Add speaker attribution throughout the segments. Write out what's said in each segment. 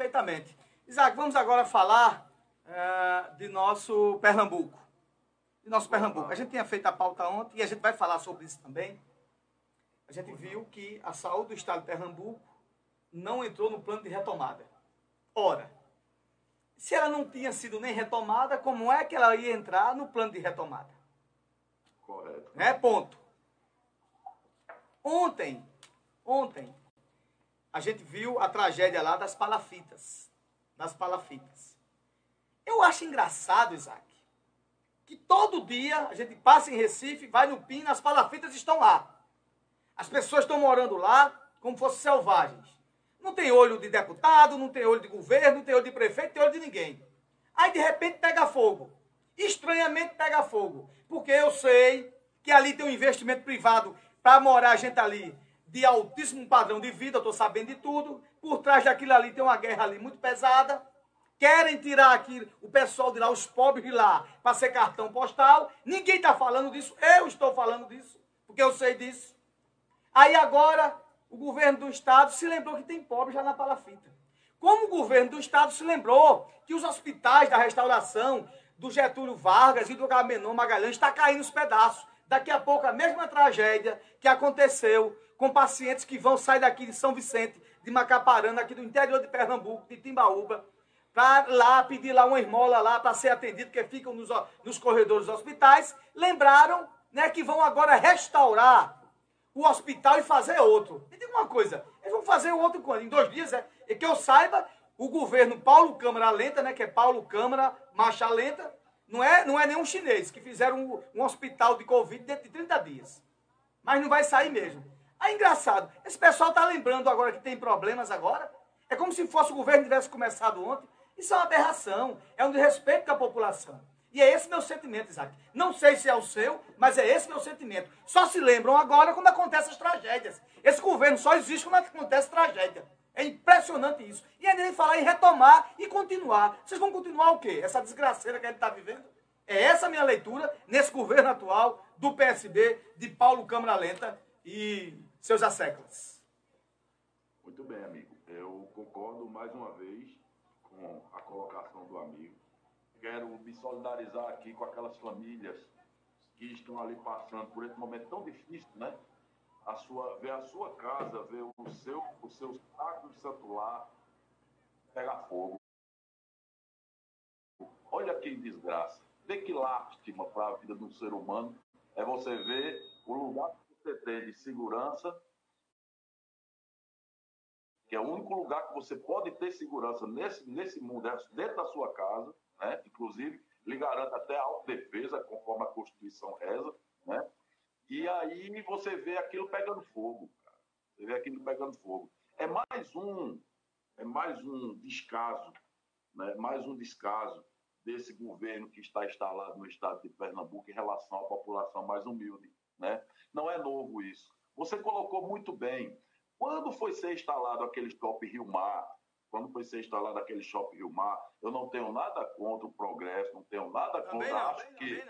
Speaker 1: Perfeitamente. Isaac, vamos agora falar uh, de nosso Pernambuco. De nosso Pernambuco. A gente tinha feito a pauta ontem e a gente vai falar sobre isso também. A gente viu que a saúde do estado de Pernambuco não entrou no plano de retomada. Ora, se ela não tinha sido nem retomada, como é que ela ia entrar no plano de retomada?
Speaker 2: Correto.
Speaker 1: É ponto. Ontem, ontem, a gente viu a tragédia lá das palafitas. Das palafitas. Eu acho engraçado, Isaac, que todo dia a gente passa em Recife, vai no PIN, as palafitas estão lá. As pessoas estão morando lá como fossem selvagens. Não tem olho de deputado, não tem olho de governo, não tem olho de prefeito, não tem olho de ninguém. Aí de repente pega fogo. Estranhamente pega fogo. Porque eu sei que ali tem um investimento privado para morar gente ali de altíssimo padrão de vida, estou sabendo de tudo. Por trás daquilo ali tem uma guerra ali muito pesada. Querem tirar aqui o pessoal de lá, os pobres de lá, para ser cartão postal. Ninguém está falando disso. Eu estou falando disso, porque eu sei disso. Aí agora o governo do estado se lembrou que tem pobre já na palafita. Como o governo do estado se lembrou que os hospitais da restauração do Getúlio Vargas e do Gamenon Magalhães está caindo nos pedaços. Daqui a pouco a mesma tragédia que aconteceu com pacientes que vão sair daqui de São Vicente, de Macaparana, aqui do interior de Pernambuco, de Timbaúba, para lá pedir lá uma esmola lá para ser atendido, que ficam nos, nos corredores dos hospitais. Lembraram né, que vão agora restaurar o hospital e fazer outro. Me diga uma coisa, eles vão fazer o outro quando? Em dois dias, é? E que eu saiba, o governo Paulo Câmara Lenta, né, que é Paulo Câmara Marcha Lenta, não é, não é nenhum chinês que fizeram um, um hospital de Covid dentro de 30 dias. Mas não vai sair mesmo. Aí, engraçado, esse pessoal está lembrando agora que tem problemas agora. É como se fosse o governo tivesse começado ontem. Isso é uma aberração, é um desrespeito com a população. E é esse meu sentimento, Isaac. Não sei se é o seu, mas é esse meu sentimento. Só se lembram agora quando acontecem as tragédias. Esse governo só existe quando acontece tragédia. É impressionante isso. E ainda nem falar em retomar e continuar. Vocês vão continuar o quê? Essa desgraceira que a gente está vivendo? É essa a minha leitura nesse governo atual do PSB, de Paulo Câmara Lenta e seus asseclas.
Speaker 2: Muito bem, amigo. Eu concordo mais uma vez com a colocação do amigo quero me solidarizar aqui com aquelas famílias que estão ali passando por esse momento tão difícil, né? A sua, ver a sua casa, ver o seu, o seu saco de lar pegar fogo. Olha que desgraça. Vê que lástima para a vida de um ser humano é você ver o lugar que você tem de segurança, que é o único lugar que você pode ter segurança nesse, nesse mundo, é dentro da sua casa, né? inclusive lhe garante até a autodefesa, conforme a Constituição reza, né? E aí você vê aquilo pegando fogo, cara. você vê aquilo pegando fogo. É mais um, é mais um descaso, né? mais um descaso desse governo que está instalado no estado de Pernambuco em relação à população mais humilde. Né? Não é novo isso. Você colocou muito bem. Quando foi ser instalado aquele Stop Rio Mar, quando foi ser instalado aquele Shopping Rio Mar, eu não tenho nada contra o progresso, não tenho nada contra. Não, acho que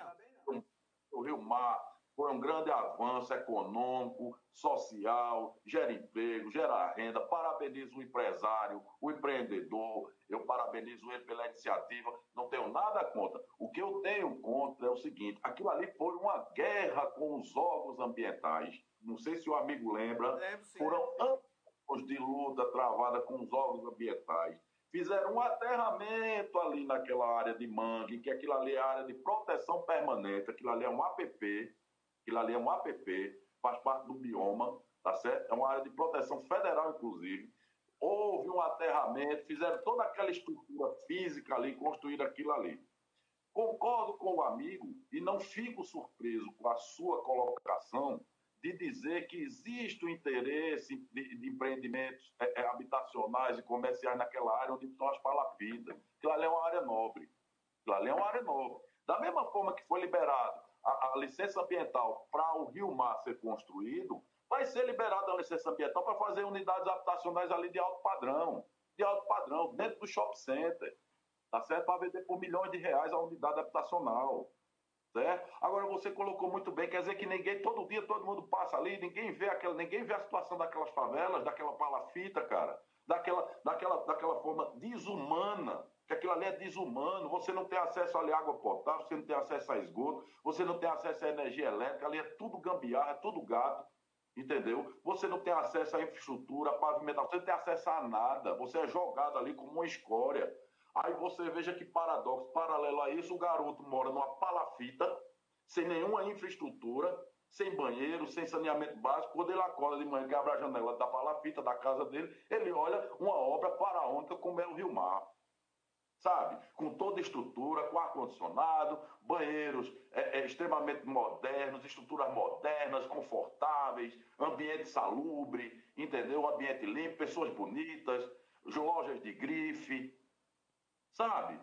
Speaker 2: não, o Rio Mar foi um grande avanço econômico, social, gera emprego, gera renda. Parabenizo o empresário, o empreendedor, eu parabenizo ele pela iniciativa, não tenho nada contra. O que eu tenho contra é o seguinte: aquilo ali foi uma guerra com os órgãos ambientais. Não sei se o amigo lembra, foram anos de luta travada com os órgãos ambientais. Fizeram um aterramento ali naquela área de mangue, que aquilo ali é área de proteção permanente, aquilo ali é um APP, aquilo ali é um APP, faz parte do bioma, tá certo? É uma área de proteção federal, inclusive. Houve um aterramento, fizeram toda aquela estrutura física ali, construíram aquilo ali. Concordo com o amigo e não fico surpreso com a sua colocação de dizer que existe o interesse de, de empreendimentos é, é, habitacionais e comerciais naquela área onde estão as palafitas. Aquilo ali é uma área nobre. Aquilo ali é uma área nobre. Da mesma forma que foi liberado a, a licença ambiental para o Rio Mar ser construído, vai ser liberada a licença ambiental para fazer unidades habitacionais ali de alto padrão. De alto padrão, dentro do shopping center. Tá certo? Para vender por milhões de reais a unidade habitacional. Certo? Agora você colocou muito bem, quer dizer que ninguém, todo dia todo mundo passa ali, ninguém vê aquela, ninguém vê a situação daquelas favelas, daquela palafita, cara. daquela, daquela, daquela forma desumana, que aquilo ali é desumano, você não tem acesso ali à água potável, você não tem acesso a esgoto, você não tem acesso à energia elétrica, ali é tudo gambiarra, é tudo gato, entendeu? Você não tem acesso à infraestrutura, à pavimentação, você não tem acesso a nada, você é jogado ali como uma escória. Aí você veja que paradoxo, paralelo a isso, o garoto mora numa palafita, sem nenhuma infraestrutura, sem banheiro, sem saneamento básico. Quando ele acorda de manhã, que abre a janela da palafita da casa dele, ele olha uma obra faraônica como é o Rio Mar. Sabe? Com toda estrutura, com ar-condicionado, banheiros é, é, extremamente modernos, estruturas modernas, confortáveis, ambiente salubre, entendeu? Ambiente limpo, pessoas bonitas, lojas de grife, sabe?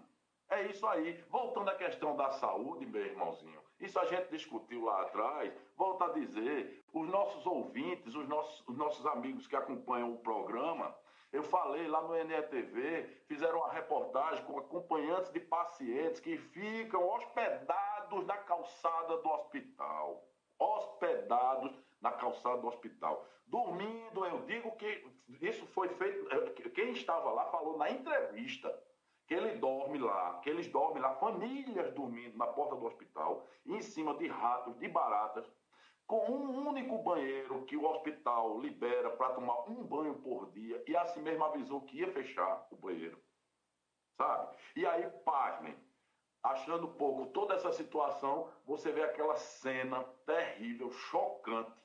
Speaker 2: É isso aí. Voltando à questão da saúde, meu irmãozinho, isso a gente discutiu lá atrás. Volto a dizer, os nossos ouvintes, os nossos, os nossos amigos que acompanham o programa, eu falei lá no NETV, fizeram uma reportagem com acompanhantes de pacientes que ficam hospedados na calçada do hospital. Hospedados na calçada do hospital. Dormindo, eu digo que isso foi feito. Eh, quem estava lá falou na entrevista que ele dorme lá, que eles dormem lá, famílias dormindo na porta do hospital, em cima de ratos, de baratas, com um único banheiro que o hospital libera para tomar um banho por dia, e assim mesmo avisou que ia fechar o banheiro. Sabe? E aí, pasmem, achando pouco toda essa situação, você vê aquela cena terrível, chocante,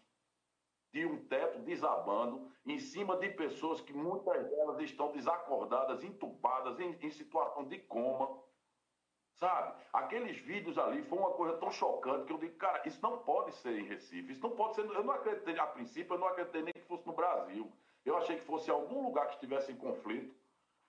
Speaker 2: de um teto desabando em cima de pessoas que muitas delas estão desacordadas, entubadas, em, em situação de coma. Sabe? Aqueles vídeos ali foi uma coisa tão chocante que eu digo, cara, isso não pode ser em Recife, isso não pode ser. Eu não acreditei, a princípio, eu não acreditei nem que fosse no Brasil. Eu achei que fosse algum lugar que estivesse em conflito,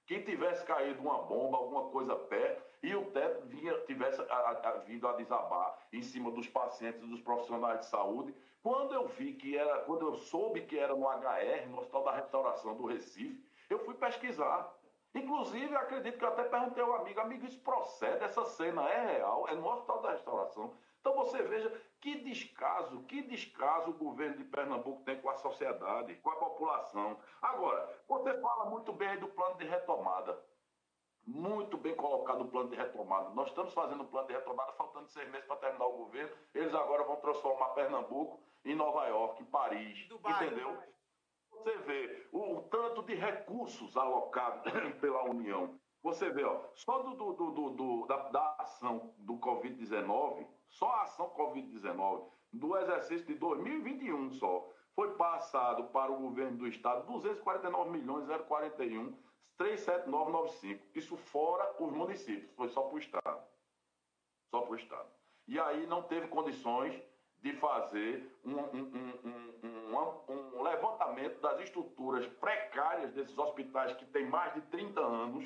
Speaker 2: que tivesse caído uma bomba, alguma coisa perto, e o teto vinha, tivesse a, a, vindo a desabar em cima dos pacientes dos profissionais de saúde. Quando eu vi que era, quando eu soube que era no HR, no Hospital da Restauração do Recife, eu fui pesquisar. Inclusive, acredito que eu até perguntei ao amigo, amigo, isso procede, essa cena é real, é no Hospital da Restauração. Então você veja que descaso, que descaso o governo de Pernambuco tem com a sociedade, com a população. Agora, você fala muito bem aí do plano de retomada. Muito bem colocado o plano de retomada. Nós estamos fazendo o plano de retomada, faltando seis meses para terminar o governo. Eles agora vão transformar Pernambuco em Nova York, em Paris. Dubai, entendeu? Dubai. Você vê o, tanto de recursos alocados pela União. Você vê, ó, só do, do, do, do da, da ação do Covid-19, só a ação Covid-19, do exercício de 2021 só, foi passado para o governo do estado 249 milhões 041 37995. Isso fora os municípios, foi só para o Estado. Só para o Estado. E aí não teve condições de fazer um, um, um, um, levantamento das estruturas precárias desses hospitais que têm mais de 30 anos,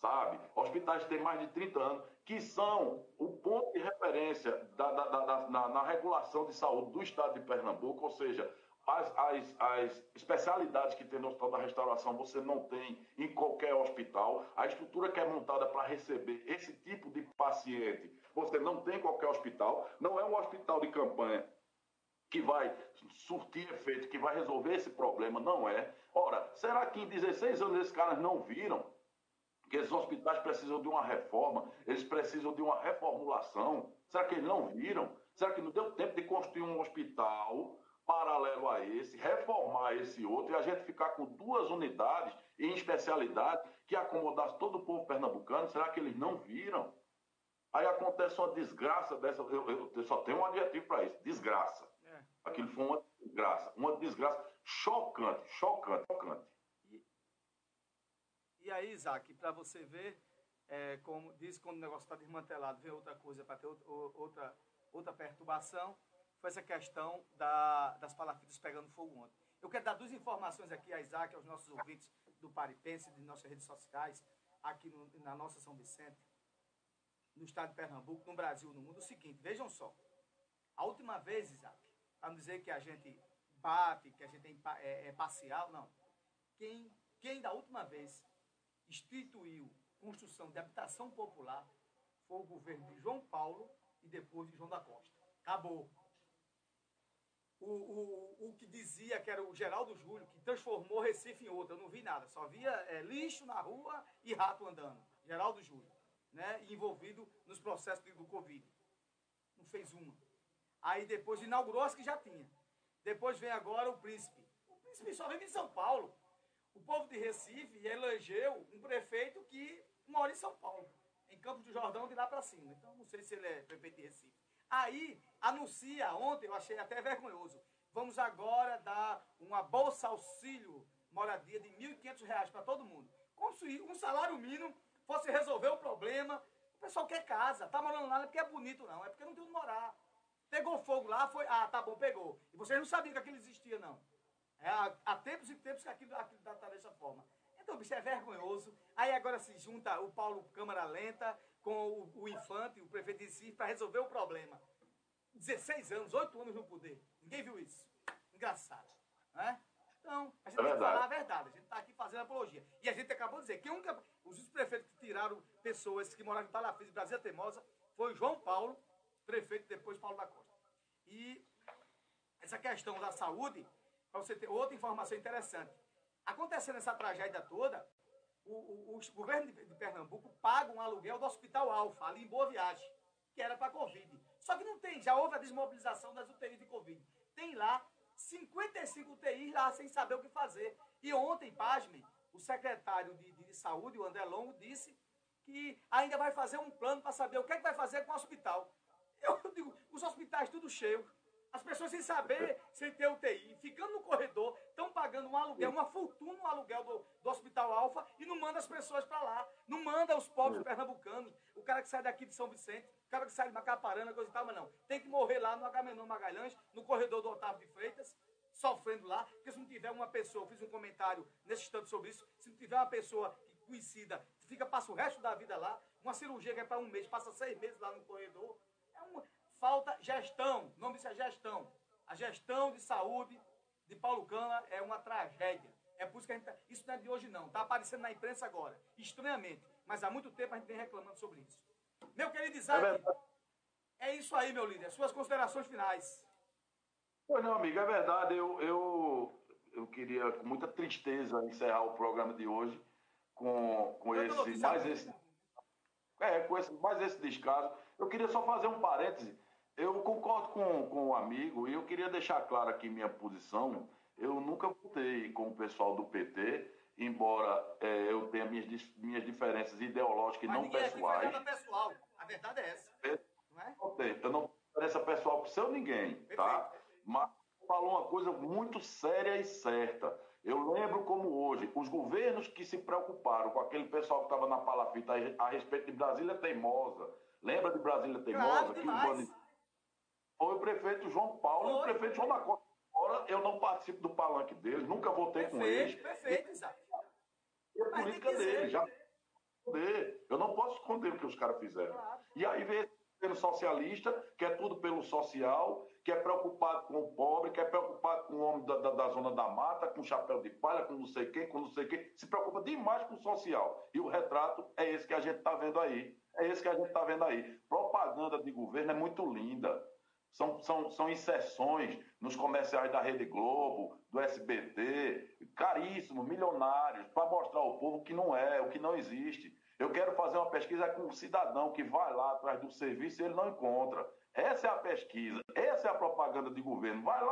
Speaker 2: sabe? Hospitais que têm mais de 30 anos, que são o ponto de referência da, da, da, na, na regulação de saúde do Estado de Pernambuco, ou seja, as, as, as, especialidades que tem no Hospital da Restauração você não tem em qualquer hospital. A estrutura que é montada para receber esse tipo de paciente você não tem em qualquer hospital. Não é um hospital de campanha que vai surtir efeito, que vai resolver esse problema. Não é. Ora, será que em 16 anos esses caras não viram que esses hospitais precisam de uma reforma, eles precisam de uma reformulação? Será que eles não viram? Será que não deu tempo de construir um hospital paralelo a esse, reformar esse outro e a gente ficar com duas unidades em especialidade que acomodasse todo o povo pernambucano, será que eles não viram? Aí acontece uma desgraça dessa, eu, eu, eu só tenho um adjetivo para isso, desgraça. É. Aquilo foi uma desgraça, uma desgraça chocante, chocante, chocante.
Speaker 1: E, e aí, Isaac, para você ver, é, como diz quando o negócio está desmantelado, vem outra coisa para ter outra, outra perturbação, foi essa questão da, das palafitas pegando fogo ontem. Eu quero dar duas informações aqui a Isaac, aos nossos ouvintes do Paripense, de nossas redes sociais, aqui no, na nossa São Vicente, no estado de Pernambuco, no Brasil, no mundo. O seguinte, vejam só. A última vez, Isaac, para não dizer que a gente bate, que a gente é, é, parcial, não. Quem, quem da última vez instituiu construção de habitação popular foi o governo de João Paulo e depois de João da Costa. Acabou. o, o, o que dizia que era o Geraldo Júlio, que transformou Recife em outro. Eu não vi nada, só via é, lixo na rua e rato andando. Geraldo Júlio, né? envolvido nos processos do Covid. Não fez uma. Aí depois inaugurou as que já tinha. Depois vem agora o príncipe. O príncipe só vive em São Paulo. O povo de Recife elegeu um prefeito que mora em São Paulo, em Campos do Jordão, de lá para cima. Então não sei se ele é prefeito de Recife. Aí anuncia, ontem eu achei até vergonhoso, vamos agora dar uma bolsa auxílio moradia de R$ 1.500 para todo mundo. Se um salário mínimo fosse resolver o problema. O pessoal quer casa, tá morando lá não é porque é bonito não, é porque não tem onde morar. Pegou fogo lá, foi, ah, tá bom, pegou. E vocês não sabiam que aquilo existia não. É, há, tempos e tempos que aquilo, aquilo está dessa forma. Então, bicho, é vergonhoso. Aí agora se junta o Paulo Câmara Lenta com o, o Infante, o prefeito de Recife, para resolver o problema. 16 anos, 8 anos no poder. Ninguém viu isso. Engraçado. Né? Então, a gente é tem que falar a verdade. A gente está aqui fazendo apologia. E a gente acabou de dizer que um, os prefeitos que tiraram pessoas que moravam em Palafis, Brasília Teimosa, foi João Paulo, prefeito, depois Paulo da Costa. E essa questão da saúde, para você ter outra informação interessante. Acontecendo essa tragédia toda, o, o, o governo de, Pernambuco paga um aluguel do Hospital Alfa, ali em Boa Viagem, que era para Covid. Só que não tem, já houve a desmobilização das UTIs de Covid. Tem lá 55 UTIs lá sem saber o que fazer. E ontem, pasmem, o secretário de, de, Saúde, o André Longo, disse que ainda vai fazer um plano para saber o que, é que vai fazer com o hospital. Eu digo, os hospitais tudo cheios. As pessoas sem saber, sem ter UTI, ficando no corredor, estão pagando um aluguel, uma fortuna no aluguel do, do Hospital Alfa e não manda as pessoas para lá. Não manda os pobres pernambucanos, o cara que sai daqui de São Vicente, o cara que sai de Macaparana, coisa e tal, mas não. Tem que morrer lá no Agamenon Magalhães, no corredor do Otávio de Freitas, sofrendo lá, porque se não tiver uma pessoa, eu fiz um comentário nesse instante sobre isso, se não tiver uma pessoa conhecida, fica, passa o resto da vida lá, uma cirurgia que é para um mês, passa seis meses lá no corredor, é uma, falta gestão. O nome disso é gestão. A gestão de saúde de Paulo Cana é uma tragédia. É por isso que a gente tá, Isso não é de hoje, não. Está aparecendo na imprensa agora. Estranhamente. Mas há muito tempo a gente vem reclamando sobre isso. Meu querido Isaac, é, é isso aí, meu líder. Suas considerações finais.
Speaker 2: Pois não, amigo, é verdade. Eu, eu, eu queria, com muita tristeza, encerrar o programa de hoje com, com esse, mais esse. É, com esse, mais esse descaso. Eu queria só fazer um parêntese eu concordo com, com o amigo e eu queria deixar claro aqui minha posição. Eu nunca votei com o pessoal do PT, embora é, eu tenha minhas, minhas diferenças ideológicas e não pessoais.
Speaker 1: Aqui pessoal. A verdade é essa.
Speaker 2: É, não é? Eu não tenho diferença pessoal com seu ninguém, tá? Perfeito. tá? Mas falou uma coisa muito séria e certa. Eu lembro como hoje, os governos que se preocuparam com aquele pessoal que estava na palafita a respeito de Brasília Teimosa. Lembra de Brasília Teimosa?
Speaker 1: Claro, que
Speaker 2: foi o prefeito João Paulo Foi. e o prefeito João da Costa. Agora eu não participo do palanque deles, nunca votei
Speaker 1: perfeito,
Speaker 2: com eles.
Speaker 1: Perfeito, exato.
Speaker 2: É a política deles, já eu não posso esconder o que os caras fizeram. Claro. E aí esse governo socialista, que é tudo pelo social, que é preocupado com o pobre, que é preocupado com o homem da, da, da zona da mata, com chapéu de palha, com não sei quem, com não sei quem, se preocupa demais com o social. E o retrato é esse que a gente está vendo aí. É esse que a gente está vendo aí. Propaganda de governo é muito linda. São, são, são inserções nos comerciais da Rede Globo, do SBT, caríssimos, milionários, para mostrar ao povo que não é, o que não existe. Eu quero fazer uma pesquisa com um cidadão que vai lá atrás do serviço e ele não encontra. Essa é a pesquisa, essa é a propaganda de governo. Vai lá